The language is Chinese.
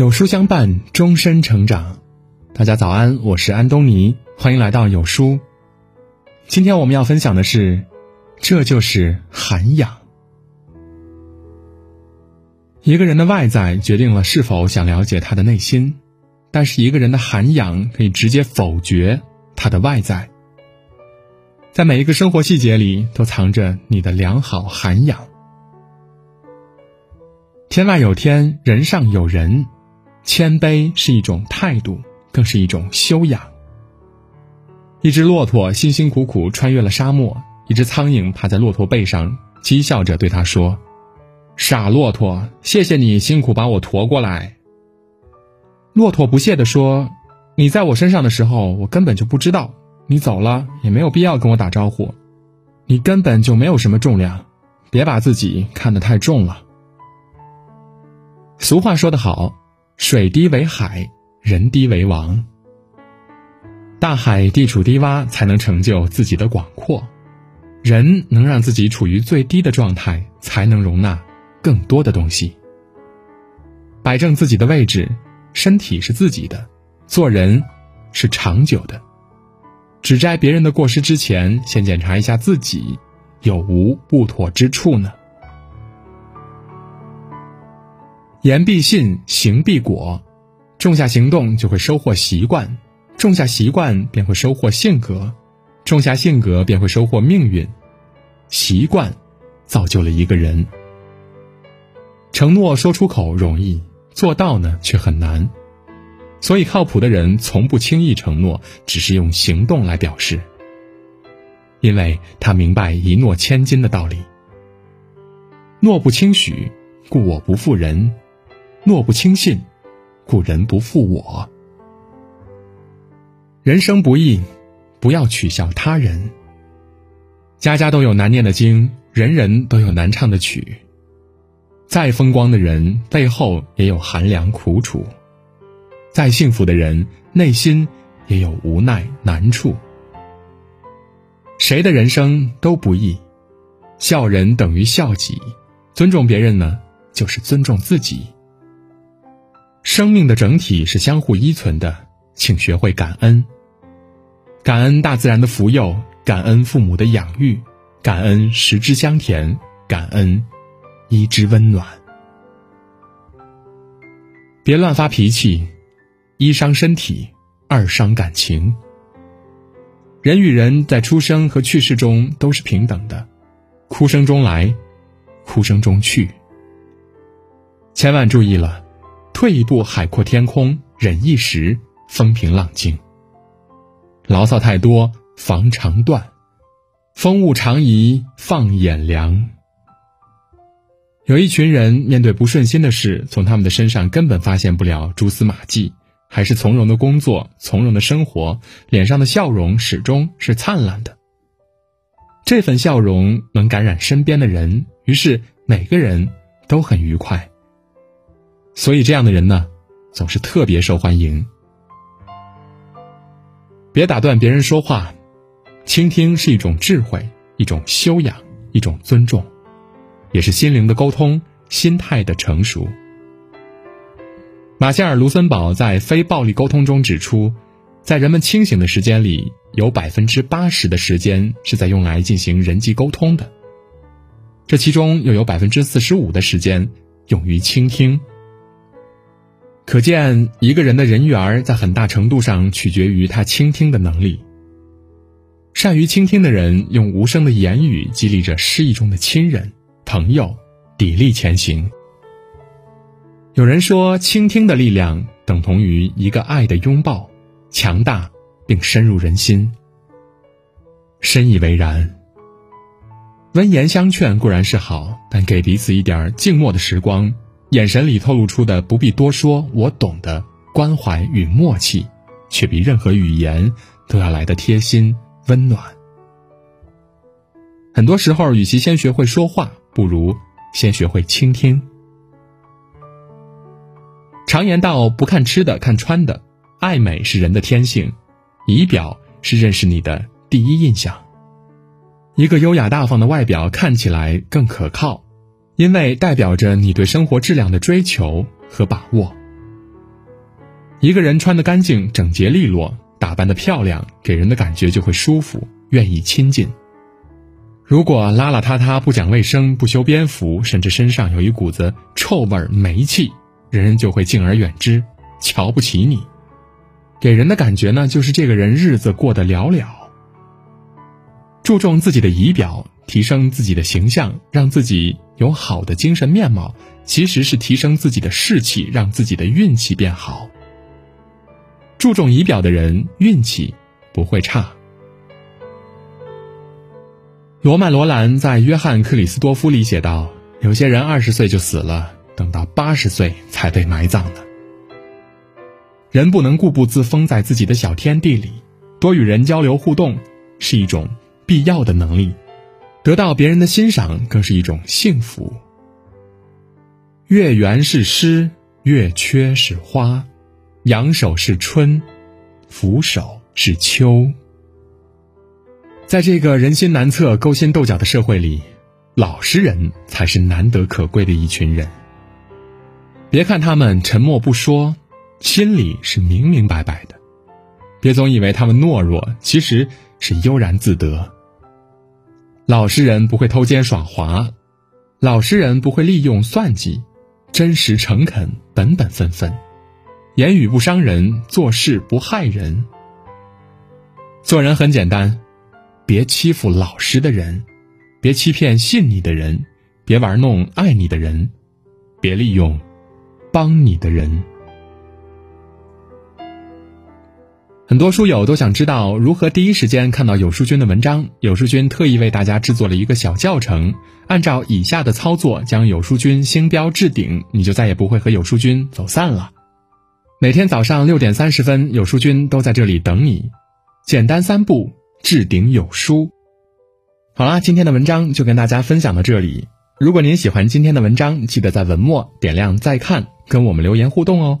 有书相伴，终身成长。大家早安，我是安东尼，欢迎来到有书。今天我们要分享的是，这就是涵养。一个人的外在决定了是否想了解他的内心，但是一个人的涵养可以直接否决他的外在。在每一个生活细节里，都藏着你的良好涵养。天外有天，人上有人，谦卑是一种态度，更是一种修养。一只骆驼辛辛苦苦穿越了沙漠，一只苍蝇趴在骆驼背上，讥笑着对他说：“傻骆驼，谢谢你辛苦把我驮过来。”骆驼不屑地说：“你在我身上的时候，我根本就不知道；你走了，也没有必要跟我打招呼。你根本就没有什么重量，别把自己看得太重了。”俗话说得好，水低为海，人低为王。大海地处低洼，才能成就自己的广阔；人能让自己处于最低的状态，才能容纳更多的东西。摆正自己的位置，身体是自己的，做人是长久的。指摘别人的过失之前，先检查一下自己有无不妥之处呢？言必信，行必果，种下行动就会收获习惯，种下习惯便会收获性格，种下性格便会收获命运。习惯造就了一个人。承诺说出口容易，做到呢却很难。所以靠谱的人从不轻易承诺，只是用行动来表示。因为他明白一诺千金的道理。诺不轻许，故我不负人。诺不轻信，故人不负我。人生不易，不要取笑他人。家家都有难念的经，人人都有难唱的曲。再风光的人，背后也有寒凉苦楚；再幸福的人，内心也有无奈难处。谁的人生都不易，笑人等于笑己，尊重别人呢，就是尊重自己。生命的整体是相互依存的，请学会感恩。感恩大自然的福佑，感恩父母的养育，感恩食之香甜，感恩衣之温暖。别乱发脾气，一伤身体，二伤感情。人与人在出生和去世中都是平等的，哭声中来，哭声中去。千万注意了。退一步，海阔天空；忍一时，风平浪静。牢骚太多，防肠断；风物长宜，放眼量。有一群人面对不顺心的事，从他们的身上根本发现不了蛛丝马迹，还是从容的工作，从容的生活，脸上的笑容始终是灿烂的。这份笑容能感染身边的人，于是每个人都很愉快。所以，这样的人呢，总是特别受欢迎。别打断别人说话，倾听是一种智慧，一种修养，一种尊重，也是心灵的沟通，心态的成熟。马歇尔·卢森堡在《非暴力沟通》中指出，在人们清醒的时间里，有百分之八十的时间是在用来进行人际沟通的，这其中又有百分之四十五的时间用于倾听。可见，一个人的人缘在很大程度上取决于他倾听的能力。善于倾听的人，用无声的言语激励着失意中的亲人、朋友，砥砺前行。有人说，倾听的力量等同于一个爱的拥抱，强大并深入人心。深以为然。温言相劝固然是好，但给彼此一点静默的时光。眼神里透露出的不必多说，我懂的关怀与默契，却比任何语言都要来的贴心温暖。很多时候，与其先学会说话，不如先学会倾听。常言道：“不看吃的，看穿的。”爱美是人的天性，仪表是认识你的第一印象。一个优雅大方的外表看起来更可靠。因为代表着你对生活质量的追求和把握。一个人穿得干净、整洁利落，打扮得漂亮，给人的感觉就会舒服，愿意亲近。如果邋邋遢遢、不讲卫生、不修边幅，甚至身上有一股子臭味、霉气，人人就会敬而远之，瞧不起你。给人的感觉呢，就是这个人日子过得寥寥。注重自己的仪表，提升自己的形象，让自己有好的精神面貌，其实是提升自己的士气，让自己的运气变好。注重仪表的人，运气不会差。罗曼·罗兰在《约翰·克里斯多夫》里写道：“有些人二十岁就死了，等到八十岁才被埋葬的。”人不能固步自封在自己的小天地里，多与人交流互动是一种必要的能力，得到别人的欣赏更是一种幸福。月圆是诗，月缺是花，仰首是春，俯首是秋。在这个人心难测、勾心斗角的社会里，老实人才是难得可贵的一群人。别看他们沉默不说。心里是明明白白的，别总以为他们懦弱，其实是悠然自得。老实人不会偷奸耍滑，老实人不会利用算计，真实诚恳，本本分分，言语不伤人，做事不害人。做人很简单，别欺负老实的人，别欺骗信你的人，别玩弄爱你的人，别利用帮你的人。很多书友都想知道如何第一时间看到有书君的文章。有书君特意为大家制作了一个小教程，按照以下的操作将有书君星标置顶，你就再也不会和有书君走散了。每天早上六点三十分，有书君都在这里等你。简单三步置顶有书。好啦，今天的文章就跟大家分享到这里。如果您喜欢今天的文章，记得在文末点亮再看，跟我们留言互动哦。